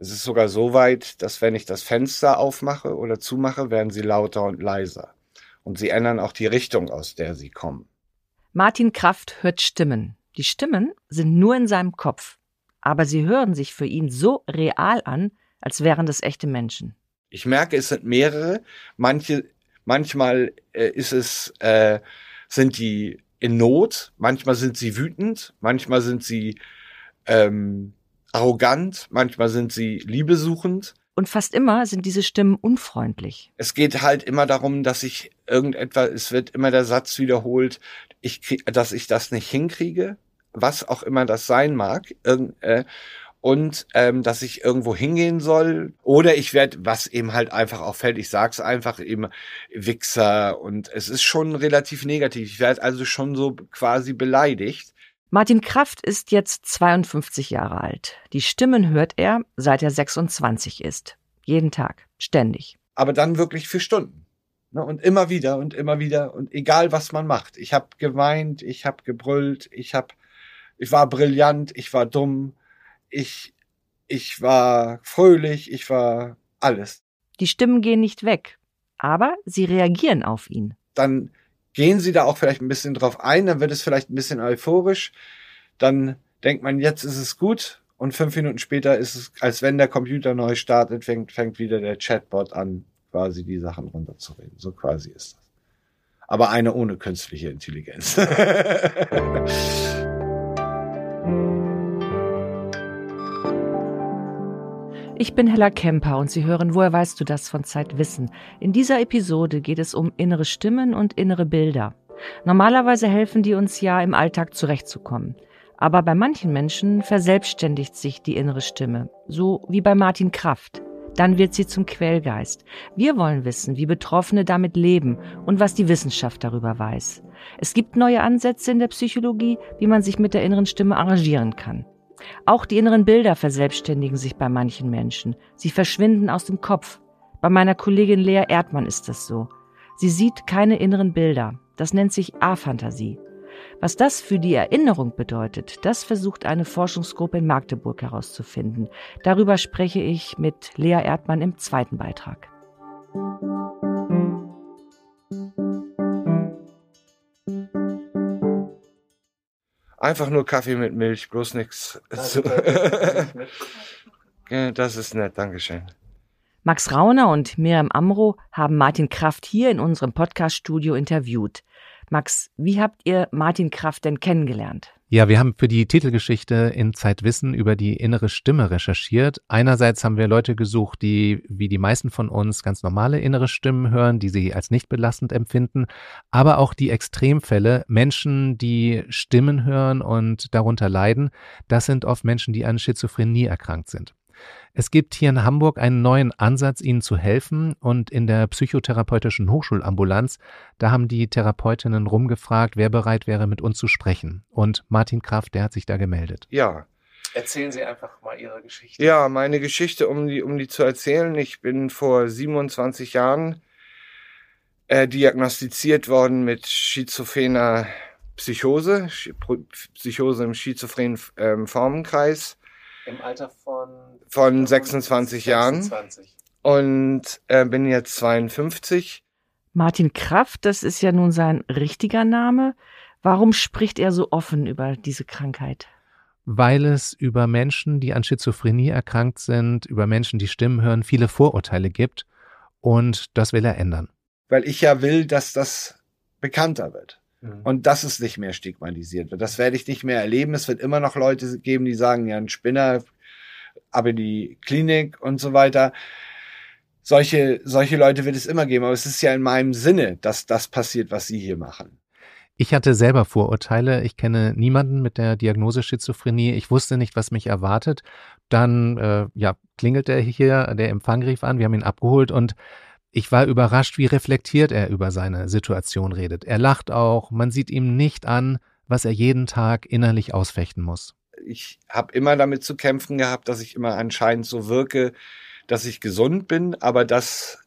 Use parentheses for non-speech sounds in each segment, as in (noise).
Es ist sogar so weit, dass wenn ich das Fenster aufmache oder zumache, werden sie lauter und leiser. Und sie ändern auch die Richtung, aus der sie kommen. Martin Kraft hört Stimmen. Die Stimmen sind nur in seinem Kopf. Aber sie hören sich für ihn so real an, als wären das echte Menschen. Ich merke, es sind mehrere. Manche, manchmal äh, ist es, äh, sind die in Not, manchmal sind sie wütend, manchmal sind sie ähm, arrogant, manchmal sind sie liebesuchend. Und fast immer sind diese Stimmen unfreundlich. Es geht halt immer darum, dass ich irgendetwas, es wird immer der Satz wiederholt, ich krieg, dass ich das nicht hinkriege, was auch immer das sein mag. Äh, und ähm, dass ich irgendwo hingehen soll. Oder ich werde, was eben halt einfach auffällt, ich sag's einfach eben Wichser und es ist schon relativ negativ. Ich werde also schon so quasi beleidigt. Martin Kraft ist jetzt 52 Jahre alt. Die Stimmen hört er, seit er 26 ist. Jeden Tag, ständig. Aber dann wirklich für Stunden. Ne, und immer wieder und immer wieder und egal was man macht. Ich habe geweint, ich habe gebrüllt, ich habe, ich war brillant, ich war dumm, ich, ich war fröhlich, ich war alles. Die Stimmen gehen nicht weg, aber sie reagieren auf ihn. Dann gehen sie da auch vielleicht ein bisschen drauf ein, dann wird es vielleicht ein bisschen euphorisch, dann denkt man, jetzt ist es gut und fünf Minuten später ist es, als wenn der Computer neu startet, fängt, fängt wieder der Chatbot an, quasi die Sachen runterzureden. So quasi ist das. Aber eine ohne künstliche Intelligenz. (laughs) Ich bin Hella Kemper und Sie hören Woher weißt du das von Zeitwissen. In dieser Episode geht es um innere Stimmen und innere Bilder. Normalerweise helfen die uns ja im Alltag zurechtzukommen. Aber bei manchen Menschen verselbstständigt sich die innere Stimme, so wie bei Martin Kraft. Dann wird sie zum Quellgeist. Wir wollen wissen, wie Betroffene damit leben und was die Wissenschaft darüber weiß. Es gibt neue Ansätze in der Psychologie, wie man sich mit der inneren Stimme arrangieren kann. Auch die inneren Bilder verselbstständigen sich bei manchen Menschen. Sie verschwinden aus dem Kopf. Bei meiner Kollegin Lea Erdmann ist das so. Sie sieht keine inneren Bilder. Das nennt sich Aphantasie. Was das für die Erinnerung bedeutet, das versucht eine Forschungsgruppe in Magdeburg herauszufinden. Darüber spreche ich mit Lea Erdmann im zweiten Beitrag. Einfach nur Kaffee mit Milch, bloß nichts. das ist nett, Dankeschön. Max Rauner und Miriam Amro haben Martin Kraft hier in unserem Podcast-Studio interviewt. Max, wie habt ihr Martin Kraft denn kennengelernt? Ja, wir haben für die Titelgeschichte in Zeitwissen über die innere Stimme recherchiert. Einerseits haben wir Leute gesucht, die wie die meisten von uns ganz normale innere Stimmen hören, die sie als nicht belastend empfinden, aber auch die Extremfälle, Menschen, die Stimmen hören und darunter leiden, das sind oft Menschen, die an Schizophrenie erkrankt sind. Es gibt hier in Hamburg einen neuen Ansatz, ihnen zu helfen und in der psychotherapeutischen Hochschulambulanz, da haben die Therapeutinnen rumgefragt, wer bereit wäre, mit uns zu sprechen. Und Martin Kraft, der hat sich da gemeldet. Ja. Erzählen Sie einfach mal Ihre Geschichte. Ja, meine Geschichte, um die, um die zu erzählen. Ich bin vor 27 Jahren äh, diagnostiziert worden mit schizophrener Psychose, Psychose im schizophrenen ähm, Formenkreis. Im Alter von? Von 26 Jahren. 26. Und äh, bin jetzt 52. Martin Kraft, das ist ja nun sein richtiger Name. Warum spricht er so offen über diese Krankheit? Weil es über Menschen, die an Schizophrenie erkrankt sind, über Menschen, die Stimmen hören, viele Vorurteile gibt. Und das will er ändern. Weil ich ja will, dass das bekannter wird. Mhm. Und dass es nicht mehr stigmatisiert wird. Das werde ich nicht mehr erleben. Es wird immer noch Leute geben, die sagen, ja, ein Spinner, aber die Klinik und so weiter. Solche, solche Leute wird es immer geben. Aber es ist ja in meinem Sinne, dass das passiert, was Sie hier machen. Ich hatte selber Vorurteile. Ich kenne niemanden mit der Diagnose Schizophrenie. Ich wusste nicht, was mich erwartet. Dann äh, ja, klingelt er hier, der Empfang rief an, wir haben ihn abgeholt und ich war überrascht, wie reflektiert er über seine Situation redet. Er lacht auch, man sieht ihm nicht an, was er jeden Tag innerlich ausfechten muss. Ich habe immer damit zu kämpfen gehabt, dass ich immer anscheinend so wirke, dass ich gesund bin, aber das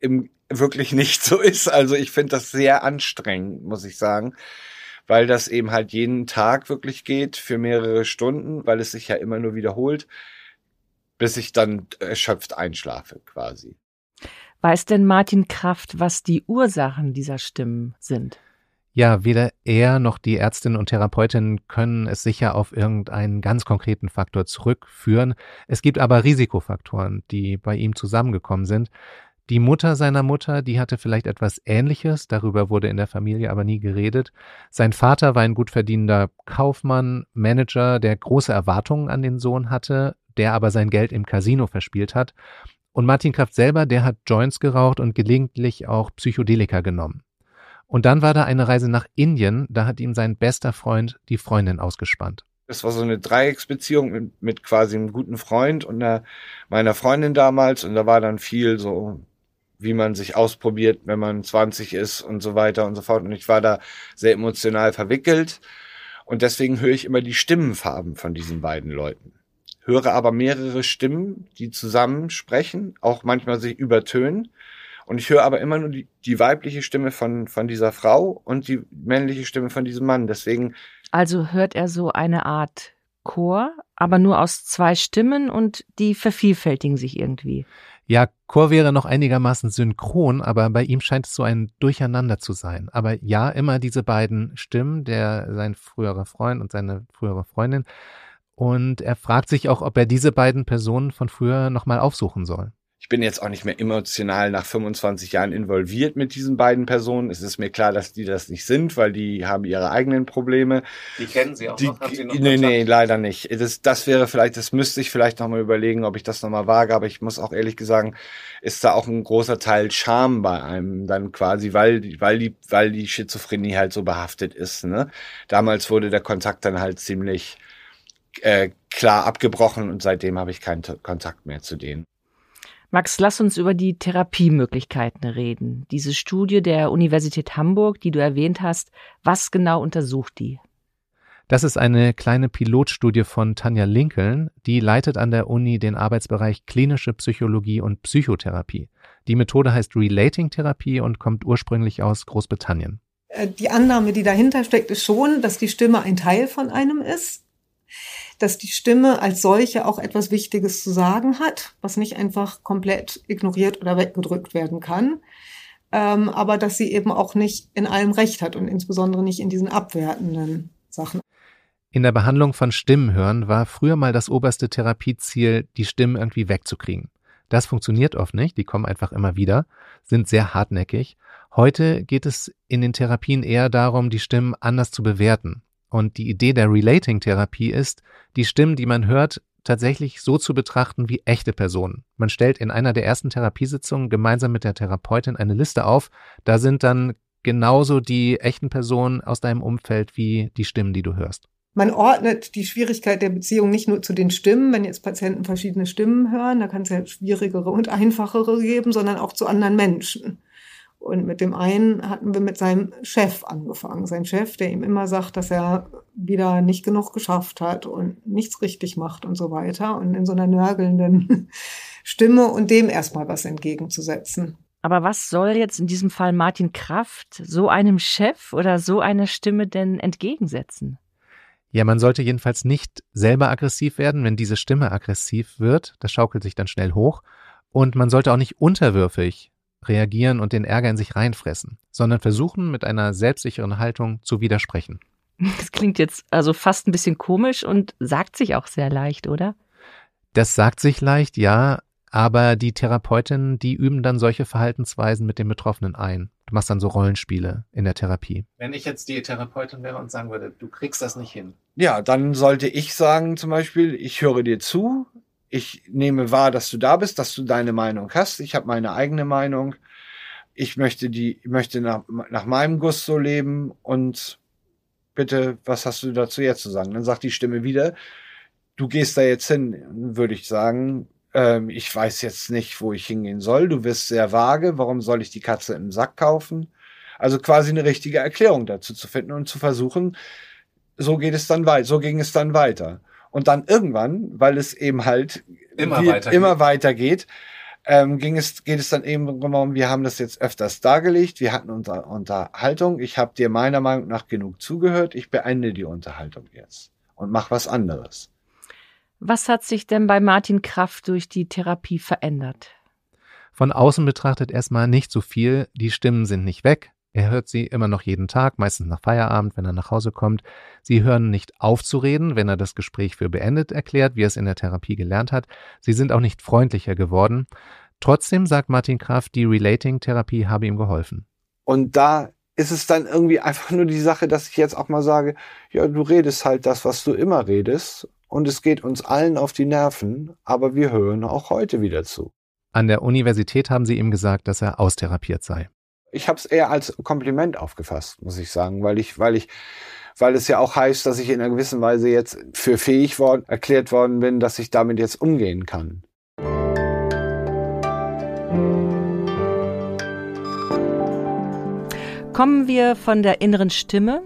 im, wirklich (laughs) nicht so ist. Also ich finde das sehr anstrengend, muss ich sagen, weil das eben halt jeden Tag wirklich geht für mehrere Stunden, weil es sich ja immer nur wiederholt bis ich dann erschöpft einschlafe quasi. Weiß denn Martin Kraft, was die Ursachen dieser Stimmen sind? Ja, weder er noch die Ärztinnen und Therapeutinnen können es sicher auf irgendeinen ganz konkreten Faktor zurückführen. Es gibt aber Risikofaktoren, die bei ihm zusammengekommen sind. Die Mutter seiner Mutter, die hatte vielleicht etwas Ähnliches, darüber wurde in der Familie aber nie geredet. Sein Vater war ein gut verdienender Kaufmann, Manager, der große Erwartungen an den Sohn hatte, der aber sein Geld im Casino verspielt hat. Und Martin Kraft selber, der hat Joints geraucht und gelegentlich auch Psychedelika genommen. Und dann war da eine Reise nach Indien, da hat ihm sein bester Freund die Freundin ausgespannt. Das war so eine Dreiecksbeziehung mit, mit quasi einem guten Freund und einer, meiner Freundin damals. Und da war dann viel so, wie man sich ausprobiert, wenn man 20 ist und so weiter und so fort. Und ich war da sehr emotional verwickelt. Und deswegen höre ich immer die Stimmenfarben von diesen beiden Leuten. Höre aber mehrere Stimmen, die zusammen sprechen, auch manchmal sich übertönen. Und ich höre aber immer nur die, die weibliche Stimme von, von dieser Frau und die männliche Stimme von diesem Mann. Deswegen. Also hört er so eine Art Chor, aber nur aus zwei Stimmen und die vervielfältigen sich irgendwie. Ja, Chor wäre noch einigermaßen synchron, aber bei ihm scheint es so ein Durcheinander zu sein. Aber ja, immer diese beiden Stimmen, der sein früherer Freund und seine frühere Freundin. Und er fragt sich auch, ob er diese beiden Personen von früher nochmal aufsuchen soll ich bin jetzt auch nicht mehr emotional nach 25 Jahren involviert mit diesen beiden Personen. Es ist mir klar, dass die das nicht sind, weil die haben ihre eigenen Probleme. Die kennen sie auch die, noch? Haben sie noch nee, nee, leider nicht. Das, das wäre vielleicht, das müsste ich vielleicht nochmal überlegen, ob ich das nochmal wage, aber ich muss auch ehrlich gesagt, ist da auch ein großer Teil Scham bei einem dann quasi, weil, weil die, weil die Schizophrenie halt so behaftet ist, ne? Damals wurde der Kontakt dann halt ziemlich, äh, klar abgebrochen und seitdem habe ich keinen Kontakt mehr zu denen. Max, lass uns über die Therapiemöglichkeiten reden. Diese Studie der Universität Hamburg, die du erwähnt hast, was genau untersucht die? Das ist eine kleine Pilotstudie von Tanja Lincoln, die leitet an der Uni den Arbeitsbereich klinische Psychologie und Psychotherapie. Die Methode heißt Relating Therapie und kommt ursprünglich aus Großbritannien. Äh, die Annahme, die dahinter steckt, ist schon, dass die Stimme ein Teil von einem ist dass die Stimme als solche auch etwas Wichtiges zu sagen hat, was nicht einfach komplett ignoriert oder weggedrückt werden kann, ähm, aber dass sie eben auch nicht in allem Recht hat und insbesondere nicht in diesen abwertenden Sachen. In der Behandlung von Stimmenhören war früher mal das oberste Therapieziel, die Stimmen irgendwie wegzukriegen. Das funktioniert oft nicht, die kommen einfach immer wieder, sind sehr hartnäckig. Heute geht es in den Therapien eher darum, die Stimmen anders zu bewerten, und die Idee der Relating-Therapie ist, die Stimmen, die man hört, tatsächlich so zu betrachten wie echte Personen. Man stellt in einer der ersten Therapiesitzungen gemeinsam mit der Therapeutin eine Liste auf. Da sind dann genauso die echten Personen aus deinem Umfeld wie die Stimmen, die du hörst. Man ordnet die Schwierigkeit der Beziehung nicht nur zu den Stimmen, wenn jetzt Patienten verschiedene Stimmen hören, da kann es ja schwierigere und einfachere geben, sondern auch zu anderen Menschen. Und mit dem einen hatten wir mit seinem Chef angefangen. Sein Chef, der ihm immer sagt, dass er wieder nicht genug geschafft hat und nichts richtig macht und so weiter. Und in so einer nörgelnden (laughs) Stimme und dem erstmal was entgegenzusetzen. Aber was soll jetzt in diesem Fall Martin Kraft so einem Chef oder so einer Stimme denn entgegensetzen? Ja, man sollte jedenfalls nicht selber aggressiv werden, wenn diese Stimme aggressiv wird. Das schaukelt sich dann schnell hoch. Und man sollte auch nicht unterwürfig reagieren und den Ärger in sich reinfressen, sondern versuchen, mit einer selbstsicheren Haltung zu widersprechen. (laughs) Das klingt jetzt also fast ein bisschen komisch und sagt sich auch sehr leicht, oder? Das sagt sich leicht, ja, aber die Therapeutinnen, die üben dann solche Verhaltensweisen mit den Betroffenen ein. Du machst dann so Rollenspiele in der Therapie. Wenn ich jetzt die Therapeutin wäre und sagen würde, du kriegst das nicht hin. Ja, dann sollte ich sagen zum Beispiel, ich höre dir zu, ich nehme wahr, dass du da bist, dass du deine Meinung hast. Ich habe meine eigene Meinung. Ich möchte die, möchte nach, nach meinem Guss so leben und bitte, was hast du dazu jetzt zu sagen? Dann sagt die Stimme wieder, du gehst da jetzt hin, würde ich sagen. Ähm, ich weiß jetzt nicht, wo ich hingehen soll. Du wirst sehr vage. Warum soll ich die Katze im Sack kaufen? Also quasi eine richtige Erklärung dazu zu finden und zu versuchen, so geht es dann weiter, so ging es dann weiter. Und dann irgendwann, weil es eben halt immer, wie, weitergeht. immer weitergeht, ähm, ging es, geht es dann eben darum, wir haben das jetzt öfters dargelegt, wir hatten unter, Unterhaltung, ich habe dir meiner Meinung nach genug zugehört, ich beende die Unterhaltung jetzt und mach was anderes. Was hat sich denn bei Martin Kraft durch die Therapie verändert? Von außen betrachtet erstmal nicht so viel. Die Stimmen sind nicht weg. Er hört sie immer noch jeden Tag, meistens nach Feierabend, wenn er nach Hause kommt. Sie hören nicht auf zu reden, wenn er das Gespräch für beendet erklärt, wie er es in der Therapie gelernt hat. Sie sind auch nicht freundlicher geworden. Trotzdem sagt Martin Kraft, die Relating-Therapie habe ihm geholfen. Und da ist es dann irgendwie einfach nur die Sache, dass ich jetzt auch mal sage, ja, du redest halt das, was du immer redest. Und es geht uns allen auf die Nerven, aber wir hören auch heute wieder zu. An der Universität haben sie ihm gesagt, dass er austherapiert sei. Ich habe es eher als Kompliment aufgefasst, muss ich sagen, weil ich, weil ich, weil es ja auch heißt, dass ich in einer gewissen Weise jetzt für fähig worden, erklärt worden bin, dass ich damit jetzt umgehen kann. Kommen wir von der inneren Stimme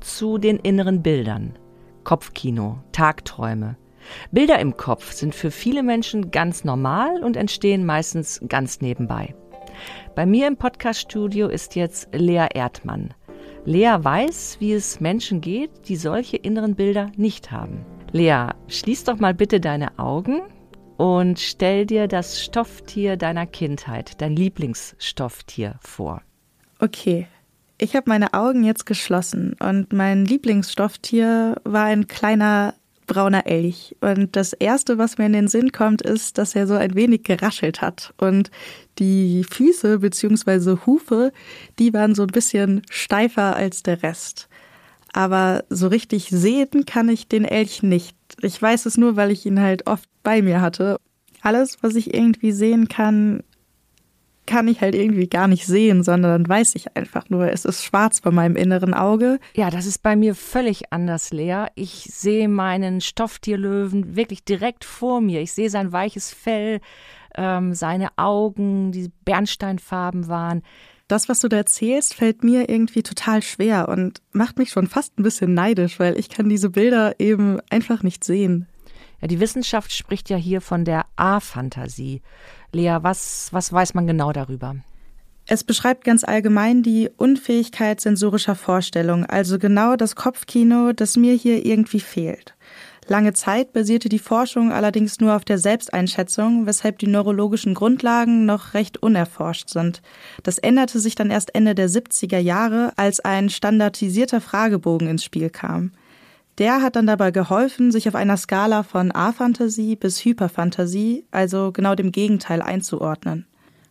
zu den inneren Bildern. Kopfkino, Tagträume. Bilder im Kopf sind für viele Menschen ganz normal und entstehen meistens ganz nebenbei. Bei mir im Podcaststudio ist jetzt Lea Erdmann. Lea weiß, wie es Menschen geht, die solche inneren Bilder nicht haben. Lea, schließ doch mal bitte deine Augen und stell dir das Stofftier deiner Kindheit, dein Lieblingsstofftier vor. Okay, ich habe meine Augen jetzt geschlossen und mein Lieblingsstofftier war ein kleiner brauner Elch. Und das Erste, was mir in den Sinn kommt, ist, dass er so ein wenig geraschelt hat. Und die Füße bzw. Hufe, die waren so ein bisschen steifer als der Rest. Aber so richtig sehen kann ich den Elch nicht. Ich weiß es nur, weil ich ihn halt oft bei mir hatte. Alles, was ich irgendwie sehen kann, kann ich halt irgendwie gar nicht sehen, sondern dann weiß ich einfach nur, es ist schwarz bei meinem inneren Auge. Ja, das ist bei mir völlig anders, Lea. Ich sehe meinen Stofftierlöwen wirklich direkt vor mir. Ich sehe sein weiches Fell, ähm, seine Augen, die Bernsteinfarben waren. Das, was du da erzählst, fällt mir irgendwie total schwer und macht mich schon fast ein bisschen neidisch, weil ich kann diese Bilder eben einfach nicht sehen. Die Wissenschaft spricht ja hier von der A-Fantasie. Lea, was, was weiß man genau darüber? Es beschreibt ganz allgemein die Unfähigkeit sensorischer Vorstellung, also genau das Kopfkino, das mir hier irgendwie fehlt. Lange Zeit basierte die Forschung allerdings nur auf der Selbsteinschätzung, weshalb die neurologischen Grundlagen noch recht unerforscht sind. Das änderte sich dann erst Ende der 70er Jahre, als ein standardisierter Fragebogen ins Spiel kam. Der hat dann dabei geholfen, sich auf einer Skala von A-Fantasie bis Hyperfantasie, also genau dem Gegenteil, einzuordnen.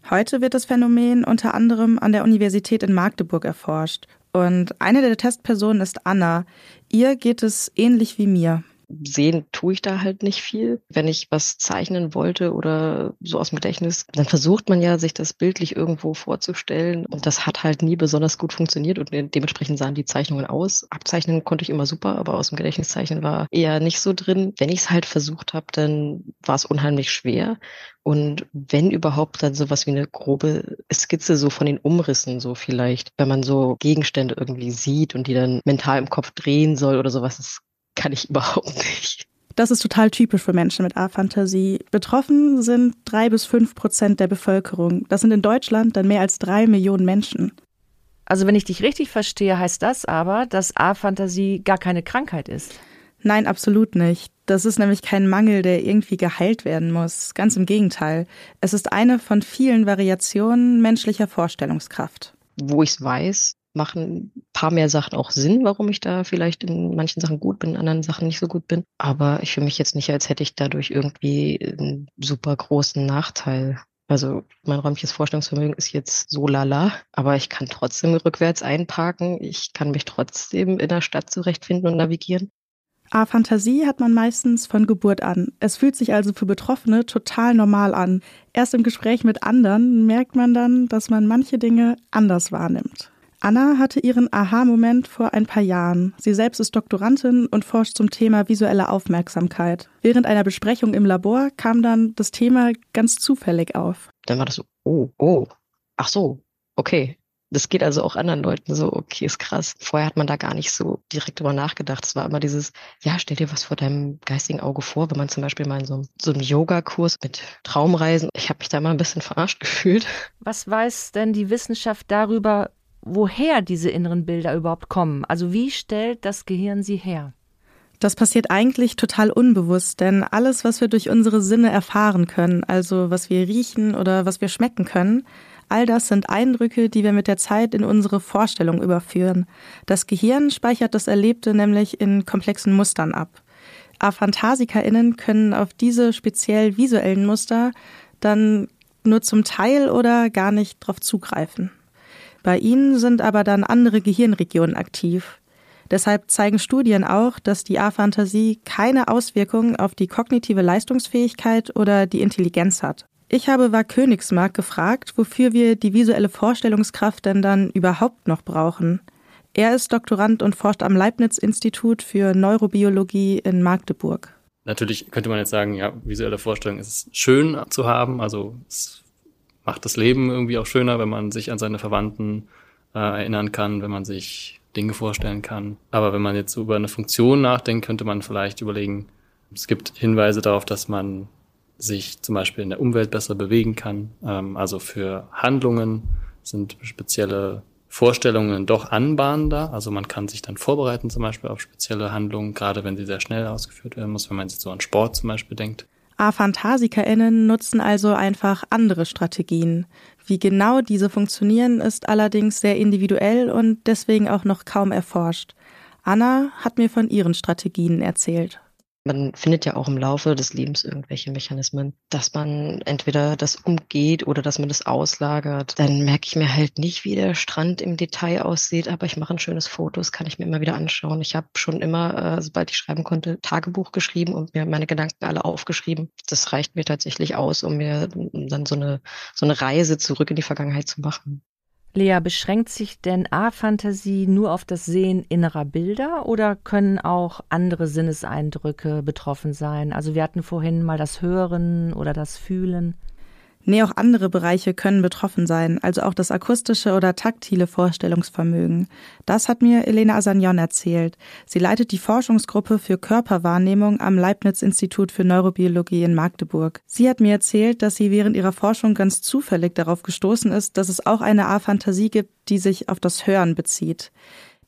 Heute wird das Phänomen unter anderem an der Universität in Magdeburg erforscht. Und eine der Testpersonen ist Anna. Ihr geht es ähnlich wie mir sehen tue ich da halt nicht viel. Wenn ich was zeichnen wollte oder so aus dem Gedächtnis, dann versucht man ja, sich das bildlich irgendwo vorzustellen. Und das hat halt nie besonders gut funktioniert und dementsprechend sahen die Zeichnungen aus. Abzeichnen konnte ich immer super, aber aus dem Gedächtniszeichnen war eher nicht so drin. Wenn ich es halt versucht habe, dann war es unheimlich schwer. Und wenn überhaupt, dann sowas wie eine grobe Skizze so von den Umrissen, so vielleicht, wenn man so Gegenstände irgendwie sieht und die dann mental im Kopf drehen soll oder sowas, das kann ich überhaupt nicht. Das ist total typisch für Menschen mit A-Fantasie. Betroffen sind drei bis fünf Prozent der Bevölkerung. Das sind in Deutschland dann mehr als drei Millionen Menschen. Also wenn ich dich richtig verstehe, heißt das aber, dass A-Fantasie gar keine Krankheit ist. Nein, absolut nicht. Das ist nämlich kein Mangel, der irgendwie geheilt werden muss. Ganz im Gegenteil. Es ist eine von vielen Variationen menschlicher Vorstellungskraft. Wo ich es weiß, machen ein paar mehr Sachen auch Sinn, warum ich da vielleicht in manchen Sachen gut bin, in anderen Sachen nicht so gut bin. Aber ich fühle mich jetzt nicht, als hätte ich dadurch irgendwie einen super großen Nachteil. Also mein räumliches Vorstellungsvermögen ist jetzt so lala, aber ich kann trotzdem rückwärts einparken. Ich kann mich trotzdem in der Stadt zurechtfinden und navigieren. A Fantasie hat man meistens von Geburt an. Es fühlt sich also für Betroffene total normal an. Erst im Gespräch mit anderen merkt man dann, dass man manche Dinge anders wahrnimmt. Anna hatte ihren Aha-Moment vor ein paar Jahren. Sie selbst ist Doktorandin und forscht zum Thema visuelle Aufmerksamkeit. Während einer Besprechung im Labor kam dann das Thema ganz zufällig auf. Dann war das so, oh, oh, ach so, okay. Das geht also auch anderen Leuten so, okay, ist krass. Vorher hat man da gar nicht so direkt drüber nachgedacht. Es war immer dieses, ja, stell dir was vor deinem geistigen Auge vor, wenn man zum Beispiel mal in so, so einem Yoga-Kurs mit Traumreisen, ich habe mich da mal ein bisschen verarscht (laughs) gefühlt. Was weiß denn die Wissenschaft darüber, woher diese inneren Bilder überhaupt kommen. Also wie stellt das Gehirn sie her? Das passiert eigentlich total unbewusst, denn alles, was wir durch unsere Sinne erfahren können, also was wir riechen oder was wir schmecken können, all das sind Eindrücke, die wir mit der Zeit in unsere Vorstellung überführen. Das Gehirn speichert das Erlebte nämlich in komplexen Mustern ab. AphantasikerInnen können auf diese speziell visuellen Muster dann nur zum Teil oder gar nicht drauf zugreifen. Bei ihnen sind aber dann andere Gehirnregionen aktiv. Deshalb zeigen Studien auch, dass die A-Fantasie keine Auswirkungen auf die kognitive Leistungsfähigkeit oder die Intelligenz hat. Ich habe war Königsmark gefragt, wofür wir die visuelle Vorstellungskraft denn dann überhaupt noch brauchen. Er ist Doktorand und forscht am Leibniz-Institut für Neurobiologie in Magdeburg. Natürlich könnte man jetzt sagen, ja, visuelle Vorstellung ist schön zu haben, also es macht das Leben irgendwie auch schöner, wenn man sich an seine Verwandten äh, erinnern kann, wenn man sich Dinge vorstellen kann. Aber wenn man jetzt über eine Funktion nachdenkt, könnte man vielleicht überlegen, es gibt Hinweise darauf, dass man sich zum Beispiel in der Umwelt besser bewegen kann. Ähm, also für Handlungen sind spezielle Vorstellungen doch anbahnender. Also man kann sich dann vorbereiten zum Beispiel auf spezielle Handlungen, gerade wenn sie sehr schnell ausgeführt werden muss, wenn man jetzt so an Sport zum Beispiel denkt. A-PhantasikerInnen nutzen also einfach andere Strategien. Wie genau diese funktionieren, ist allerdings sehr individuell und deswegen auch noch kaum erforscht. Anna hat mir von ihren Strategien erzählt. Man findet ja auch im Laufe des Lebens irgendwelche Mechanismen, dass man entweder das umgeht oder dass man das auslagert. Dann merke ich mir halt nicht, wie der Strand im Detail aussieht, aber ich mache ein schönes Foto, das kann ich mir immer wieder anschauen. Ich habe schon immer, äh, sobald ich schreiben konnte, Tagebuch geschrieben und mir meine Gedanken alle aufgeschrieben. Das reicht mir tatsächlich aus, um mir dann so eine, so eine Reise zurück in die Vergangenheit zu machen. Lea, beschränkt sich denn A-Fantasie nur auf das Sehen innerer Bilder oder können auch andere Sinneseindrücke betroffen sein? Also wir hatten vorhin mal das Hören oder das Fühlen. Nee, auch andere Bereiche können betroffen sein, also auch das akustische oder taktile Vorstellungsvermögen. Das hat mir Elena Asagnon erzählt. Sie leitet die Forschungsgruppe für Körperwahrnehmung am Leibniz-Institut für Neurobiologie in Magdeburg. Sie hat mir erzählt, dass sie während ihrer Forschung ganz zufällig darauf gestoßen ist, dass es auch eine A-Fantasie gibt, die sich auf das Hören bezieht.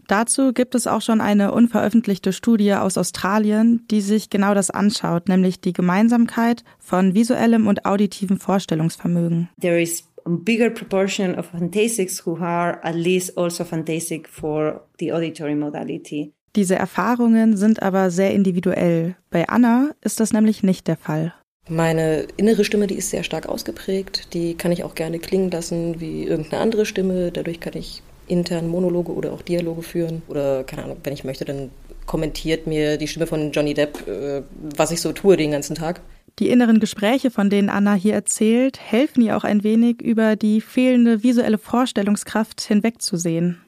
Dazu gibt es auch schon eine unveröffentlichte Studie aus Australien, die sich genau das anschaut, nämlich die Gemeinsamkeit von visuellem und auditivem Vorstellungsvermögen. There is a bigger proportion of phantasics who are at least also phantasic for the auditory modality. Diese Erfahrungen sind aber sehr individuell. Bei Anna ist das nämlich nicht der Fall. Meine innere Stimme, die ist sehr stark ausgeprägt. Die kann ich auch gerne klingen lassen wie irgendeine andere Stimme. Dadurch kann ich intern Monologe oder auch Dialoge führen. Oder, keine Ahnung, wenn ich möchte, dann kommentiert mir die Stimme von Johnny Depp, äh, was ich so tue den ganzen Tag. Die inneren Gespräche, von denen Anna hier erzählt, helfen ihr auch ein wenig, über die fehlende visuelle Vorstellungskraft hinwegzusehen.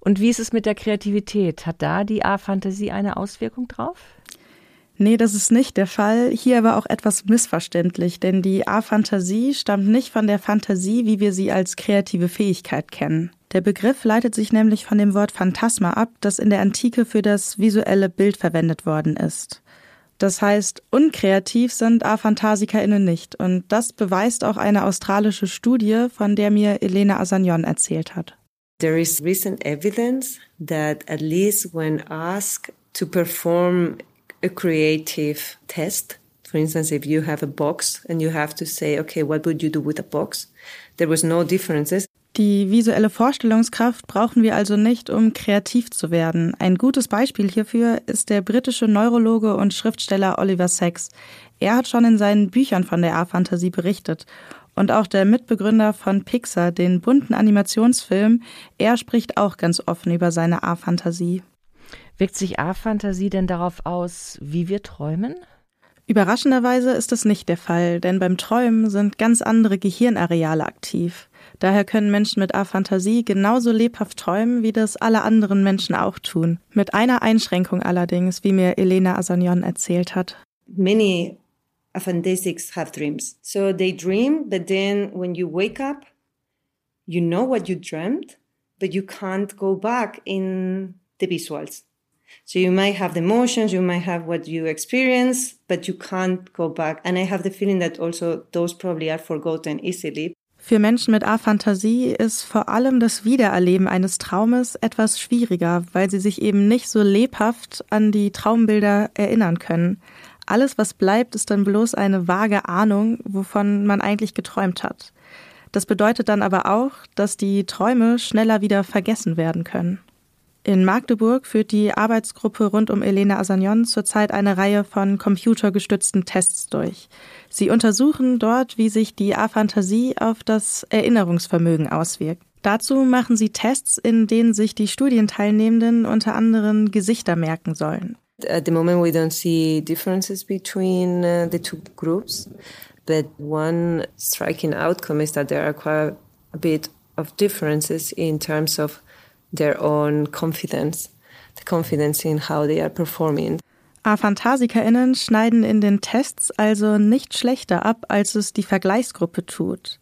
Und wie ist es mit der Kreativität? Hat da die A-Fantasie eine Auswirkung drauf? Nee, das ist nicht der Fall. Hier aber auch etwas missverständlich, denn die A-Fantasie stammt nicht von der Fantasie, wie wir sie als kreative Fähigkeit kennen. Der Begriff leitet sich nämlich von dem Wort Phantasma ab, das in der Antike für das visuelle Bild verwendet worden ist. Das heißt, unkreativ sind AphantasikerInnen nicht. Und das beweist auch eine australische Studie, von der mir Elena Asagnon erzählt hat. There is recent evidence that at least when asked to perform a creative test, for instance, if you have a box and you have to say, okay, what would you do with a box? There was no differences. Die visuelle Vorstellungskraft brauchen wir also nicht, um kreativ zu werden. Ein gutes Beispiel hierfür ist der britische Neurologe und Schriftsteller Oliver Sacks. Er hat schon in seinen Büchern von der A-Fantasie berichtet. Und auch der Mitbegründer von Pixar, den bunten Animationsfilm, er spricht auch ganz offen über seine A-Fantasie. Wirkt sich A-Fantasie denn darauf aus, wie wir träumen? Überraschenderweise ist es nicht der Fall, denn beim Träumen sind ganz andere Gehirnareale aktiv. Daher können Menschen mit Aphantasie genauso lebhaft träumen, wie das alle anderen Menschen auch tun. Mit einer Einschränkung allerdings, wie mir Elena Asagnon erzählt hat. Many aphantasics have dreams. So they dream, but then when you wake up, you know what you dreamt, but you can't go back in the visuals. So you might have the emotions, you might have what you experience, but you can't go back. And I have the feeling that also those probably are forgotten easily. Für Menschen mit Aphantasie ist vor allem das Wiedererleben eines Traumes etwas schwieriger, weil sie sich eben nicht so lebhaft an die Traumbilder erinnern können. Alles, was bleibt, ist dann bloß eine vage Ahnung, wovon man eigentlich geträumt hat. Das bedeutet dann aber auch, dass die Träume schneller wieder vergessen werden können. In Magdeburg führt die Arbeitsgruppe rund um Elena Asagnon zurzeit eine Reihe von computergestützten Tests durch. Sie untersuchen dort, wie sich die Aphantasie auf das Erinnerungsvermögen auswirkt. Dazu machen sie Tests, in denen sich die Studienteilnehmenden unter anderem Gesichter merken sollen. At the moment we don't see differences between uh, the two groups, but one striking outcome is that there are quite a bit of differences in terms of their own confidence, the confidence in how they are performing. APhantasikerInnen schneiden in den Tests also nicht schlechter ab, als es die Vergleichsgruppe tut.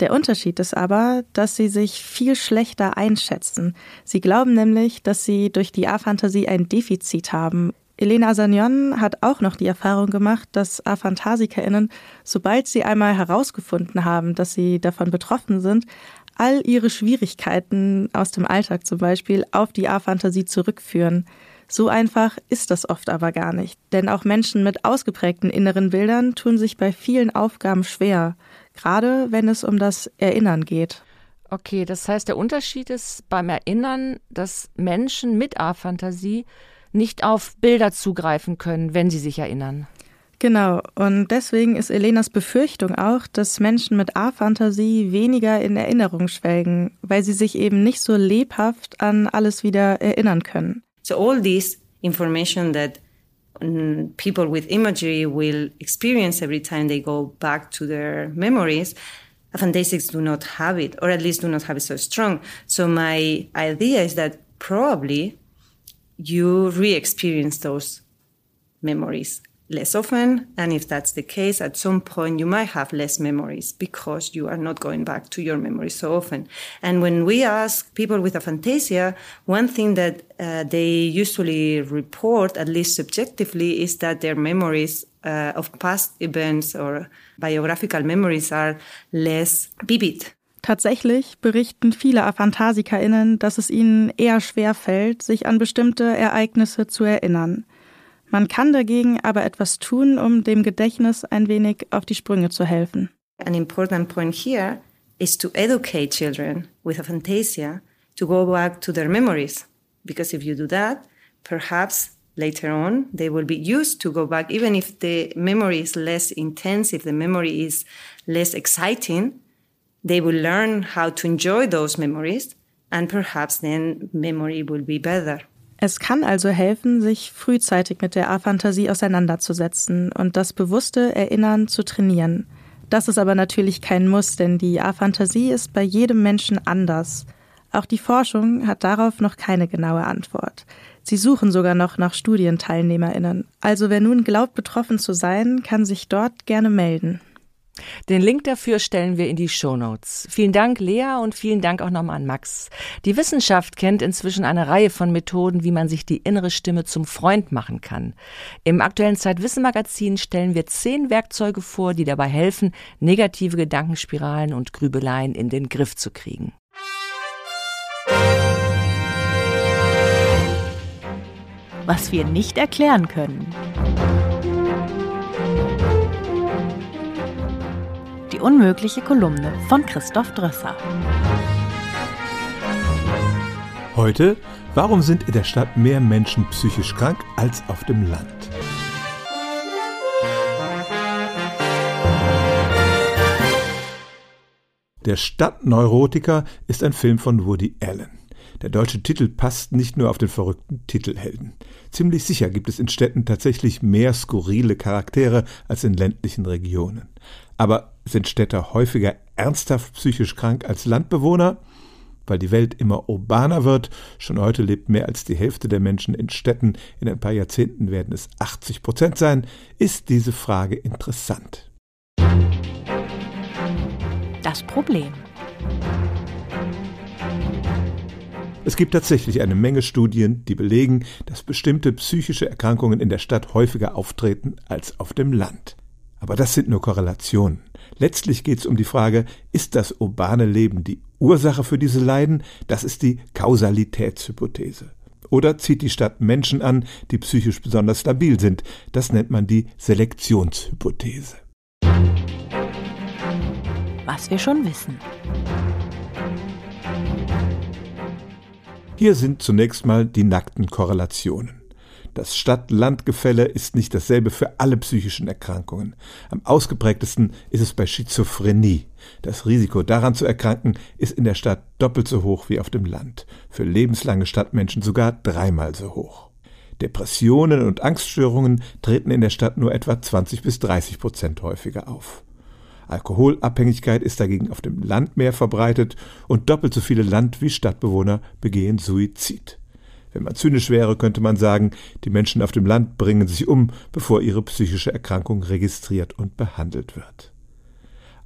Der Unterschied ist aber, dass sie sich viel schlechter einschätzen. Sie glauben nämlich, dass sie durch die Aphantasie ein Defizit haben. Elena Sagnon hat auch noch die Erfahrung gemacht, dass APhantasikerInnen, sobald sie einmal herausgefunden haben, dass sie davon betroffen sind, all ihre Schwierigkeiten aus dem Alltag zum Beispiel auf die A-Fantasie zurückführen. So einfach ist das oft aber gar nicht, denn auch Menschen mit ausgeprägten inneren Bildern tun sich bei vielen Aufgaben schwer, gerade wenn es um das Erinnern geht. Okay, das heißt, der Unterschied ist beim Erinnern, dass Menschen mit A-Fantasie nicht auf Bilder zugreifen können, wenn sie sich erinnern. Genau, und deswegen ist Elenas Befürchtung auch, dass Menschen mit A-Fantasie weniger in Erinnerung schwelgen, weil sie sich eben nicht so lebhaft an alles wieder erinnern können. So all this information that mm, people with imagery will experience every time they go back to their memories, Aphantasics do not have it, or at least do not have it so strong. So my idea is that probably you re-experience those memories less often. And if that's the case, at some point you might have less memories because you are not going back to your memories so often. And when we ask people with aphantasia, one thing that uh, they usually report, at least subjectively, is that their memories uh, of past events or biographical memories are less vivid. Tatsächlich berichten viele AphantasikerInnen, dass es ihnen eher schwer fällt, sich an bestimmte Ereignisse zu erinnern. Man kann dagegen aber etwas tun, um dem Gedächtnis ein wenig auf die Sprünge zu helfen. An important point here is to educate children with aphantasia to go back to their memories. Because if you do that, perhaps later on they will be used to go back, even if the memory is less intense, if the memory is less exciting, they will learn how to enjoy those memories and perhaps then memory will be better. Es kann also helfen, sich frühzeitig mit der A-Fantasie auseinanderzusetzen und das bewusste Erinnern zu trainieren. Das ist aber natürlich kein Muss, denn die A-Fantasie ist bei jedem Menschen anders. Auch die Forschung hat darauf noch keine genaue Antwort. Sie suchen sogar noch nach Studienteilnehmerinnen. Also wer nun glaubt, betroffen zu sein, kann sich dort gerne melden. Den Link dafür stellen wir in die Show Notes. Vielen Dank, Lea, und vielen Dank auch nochmal an Max. Die Wissenschaft kennt inzwischen eine Reihe von Methoden, wie man sich die innere Stimme zum Freund machen kann. Im aktuellen Zeitwissen-Magazin stellen wir zehn Werkzeuge vor, die dabei helfen, negative Gedankenspiralen und Grübeleien in den Griff zu kriegen. Was wir nicht erklären können. Die unmögliche Kolumne von Christoph Drösser. Heute, warum sind in der Stadt mehr Menschen psychisch krank als auf dem Land? Der Stadtneurotiker ist ein Film von Woody Allen. Der deutsche Titel passt nicht nur auf den verrückten Titelhelden. Ziemlich sicher gibt es in Städten tatsächlich mehr skurrile Charaktere als in ländlichen Regionen. Aber sind Städter häufiger ernsthaft psychisch krank als Landbewohner? Weil die Welt immer urbaner wird, schon heute lebt mehr als die Hälfte der Menschen in Städten, in ein paar Jahrzehnten werden es 80 Prozent sein, ist diese Frage interessant. Das Problem. Es gibt tatsächlich eine Menge Studien, die belegen, dass bestimmte psychische Erkrankungen in der Stadt häufiger auftreten als auf dem Land. Aber das sind nur Korrelationen. Letztlich geht es um die Frage, ist das urbane Leben die Ursache für diese Leiden? Das ist die Kausalitätshypothese. Oder zieht die Stadt Menschen an, die psychisch besonders stabil sind? Das nennt man die Selektionshypothese. Was wir schon wissen. Hier sind zunächst mal die nackten Korrelationen. Das Stadt-Land-Gefälle ist nicht dasselbe für alle psychischen Erkrankungen. Am ausgeprägtesten ist es bei Schizophrenie. Das Risiko daran zu erkranken ist in der Stadt doppelt so hoch wie auf dem Land. Für lebenslange Stadtmenschen sogar dreimal so hoch. Depressionen und Angststörungen treten in der Stadt nur etwa 20 bis 30 Prozent häufiger auf. Alkoholabhängigkeit ist dagegen auf dem Land mehr verbreitet und doppelt so viele Land- wie Stadtbewohner begehen Suizid. Wenn man zynisch wäre, könnte man sagen, die Menschen auf dem Land bringen sich um, bevor ihre psychische Erkrankung registriert und behandelt wird.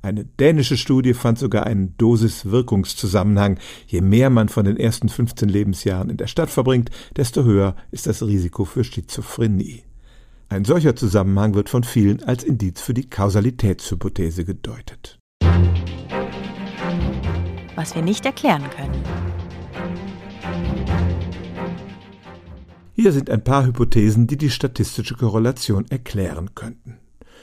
Eine dänische Studie fand sogar einen Dosis-Wirkungszusammenhang. Je mehr man von den ersten 15 Lebensjahren in der Stadt verbringt, desto höher ist das Risiko für Schizophrenie. Ein solcher Zusammenhang wird von vielen als Indiz für die Kausalitätshypothese gedeutet. Was wir nicht erklären können. Hier sind ein paar Hypothesen, die die statistische Korrelation erklären könnten.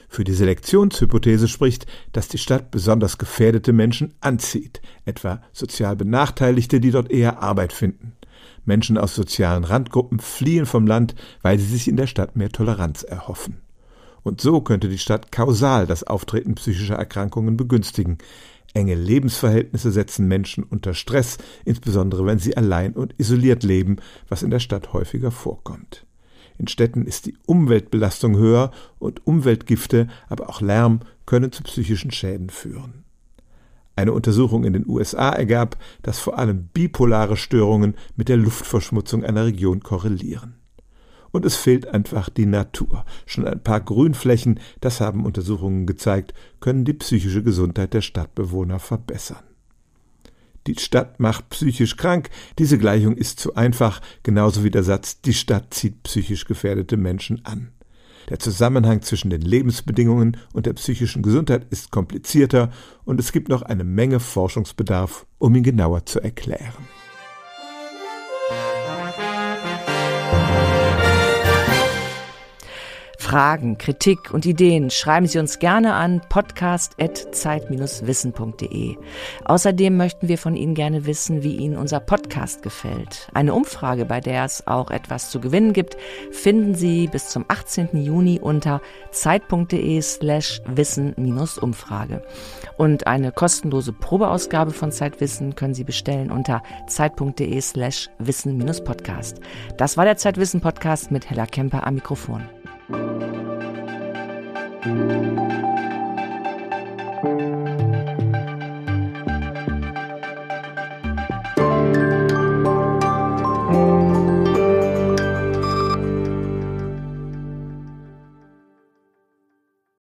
Für die Selektionshypothese spricht, dass die Stadt besonders gefährdete Menschen anzieht, etwa sozial Benachteiligte, die dort eher Arbeit finden. Menschen aus sozialen Randgruppen fliehen vom Land, weil sie sich in der Stadt mehr Toleranz erhoffen. Und so könnte die Stadt kausal das Auftreten psychischer Erkrankungen begünstigen. Enge Lebensverhältnisse setzen Menschen unter Stress, insbesondere wenn sie allein und isoliert leben, was in der Stadt häufiger vorkommt. In Städten ist die Umweltbelastung höher und Umweltgifte, aber auch Lärm können zu psychischen Schäden führen. Eine Untersuchung in den USA ergab, dass vor allem bipolare Störungen mit der Luftverschmutzung einer Region korrelieren und es fehlt einfach die Natur. Schon ein paar Grünflächen, das haben Untersuchungen gezeigt, können die psychische Gesundheit der Stadtbewohner verbessern. Die Stadt macht psychisch krank. Diese Gleichung ist zu einfach, genauso wie der Satz, die Stadt zieht psychisch gefährdete Menschen an. Der Zusammenhang zwischen den Lebensbedingungen und der psychischen Gesundheit ist komplizierter und es gibt noch eine Menge Forschungsbedarf, um ihn genauer zu erklären. Fragen, Kritik und Ideen schreiben Sie uns gerne an podcast.zeit-wissen.de. Außerdem möchten wir von Ihnen gerne wissen, wie Ihnen unser Podcast gefällt. Eine Umfrage, bei der es auch etwas zu gewinnen gibt, finden Sie bis zum 18. Juni unter zeit.de slash wissen-umfrage. Und eine kostenlose Probeausgabe von Zeitwissen können Sie bestellen unter zeit.de slash wissen-podcast. Das war der Zeitwissen-Podcast mit Hella Kemper am Mikrofon. Thank you.